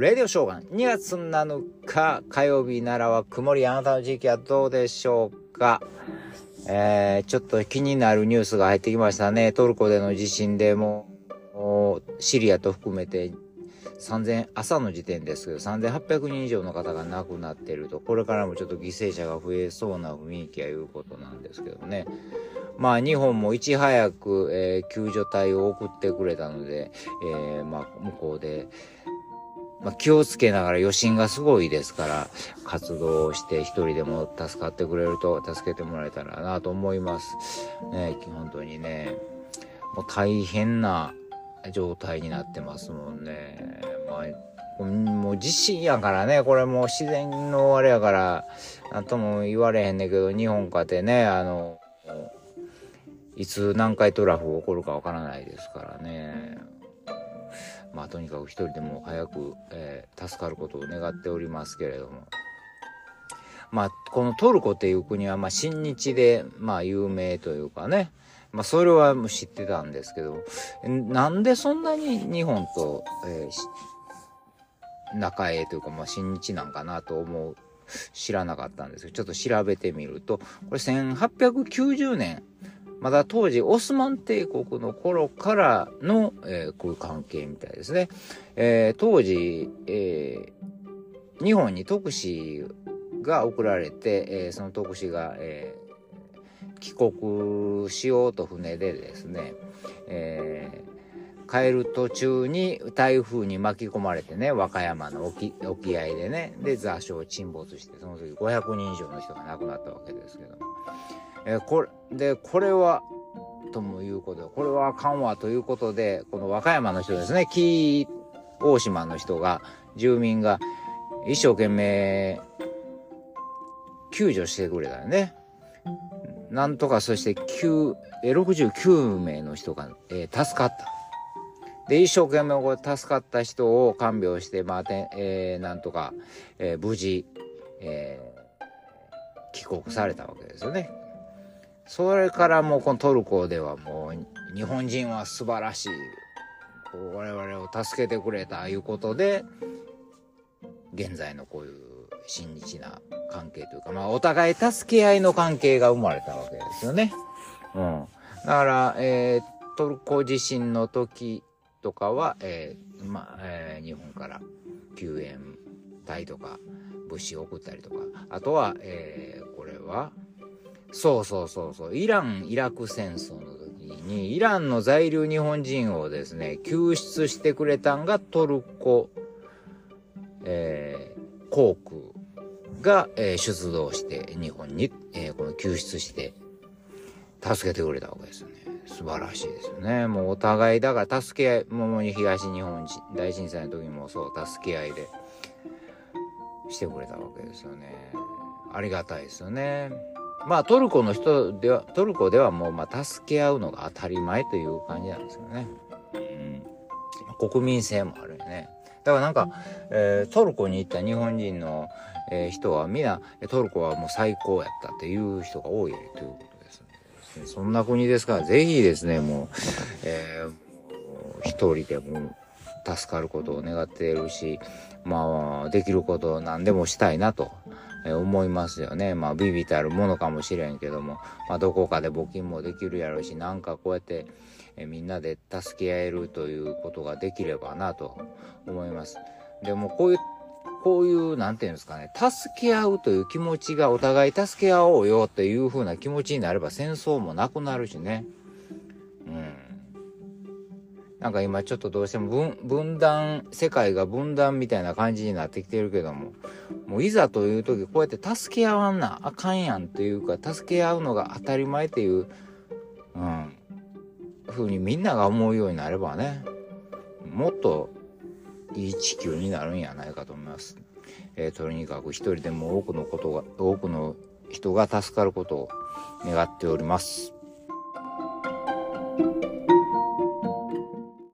レディオショーガン2月7日火曜日奈良は曇りあなたの地域はどうでしょうか？えー、ちょっと気になるニュースが入ってきましたね。トルコでの地震でもシリアと含めて3000朝の時点ですけど3800人以上の方が亡くなっていると。これからもちょっと犠牲者が増えそうな雰囲気やいうことなんですけどね。まあ日本もいち早く、えー、救助隊を送ってくれたので、えー、まあ向こうでまあ、気をつけながら余震がすごいですから、活動して一人でも助かってくれると、助けてもらえたらなと思います。ね、本当にね、もう大変な状態になってますもんね。まあ、もう地震やからね、これもう自然のあれやから、なんとも言われへんねんけど、日本かてね、あの、いつ南海トラフ起こるかわからないですからね。まあとにかく一人でも早く、えー、助かることを願っておりますけれども。まあこのトルコっていう国はまあ親日でまあ有名というかね。まあそれは知ってたんですけど、なんでそんなに日本と、えー、仲えというかまあ親日なんかなと思う。知らなかったんですけど、ちょっと調べてみると、これ1890年まだ当時オスマン帝国の頃からの、えー、こういう関係みたいですね。えー、当時、えー、日本に特使が送られて、え、その特使が、え、帰国しようと船でですね、え、帰る途中に台風に巻き込まれてね、和歌山の沖沖合でね、で座礁沈没して、その時500人以上の人が亡くなったわけですけども。え、これでこれはともいうことでこれはあかんわということでこの和歌山の人ですね紀伊大島の人が住民が一生懸命救助してくれたよね。なんとかそして69名の人が、えー、助かった。で、一生懸命これ助かった人を看病して、まあ、えー、なんとか、えー、無事、えー、帰国されたわけですよね。それからもうこのトルコではもう日本人は素晴らしい我々を助けてくれたいうことで現在のこういう親日な関係というかまあお互い助け合いの関係が生まれたわけですよね。うん、だから、えー、トルコ地震の時とかは、えーまえー、日本から救援隊とか物資を送ったりとかあとは、えー、これはそうそうそうそう。イラン・イラク戦争の時に、イランの在留日本人をですね、救出してくれたんがトルコ、えー、航空が、えー、出動して日本に、えー、この救出して助けてくれたわけですよね。素晴らしいですよね。もうお互いだから助け合い、もう東日本大震災の時もそう助け合いでしてくれたわけですよね。ありがたいですよね。まあトルコの人では、トルコではもうまあ助け合うのが当たり前という感じなんですよね。うん。国民性もあるよね。だからなんか、えー、トルコに行った日本人の、えー、人は皆トルコはもう最高やったっていう人が多いということですね。そんな国ですから、ぜひですね、もう、えー、一人でも助かることを願っているし、まあ、できることを何でもしたいなと思いますよね。まあ、ビビたるものかもしれんけども、まあ、どこかで募金もできるやろうし、なんかこうやって、えみんなで助け合えるということができればなと思います。でも、こういう、こういう、なんていうんですかね、助け合うという気持ちがお互い助け合おうよっていう風な気持ちになれば戦争もなくなるしね。なんか今ちょっとどうしても分断世界が分断みたいな感じになってきてるけどももういざという時こうやって助け合わんなあかんやんっていうか助け合うのが当たり前っていう、うん、ふうにみんなが思うようになればねもっといい地球になるんやないかと思います。えー、とにかく一人でも多くのことが多くの人が助かることを願っております。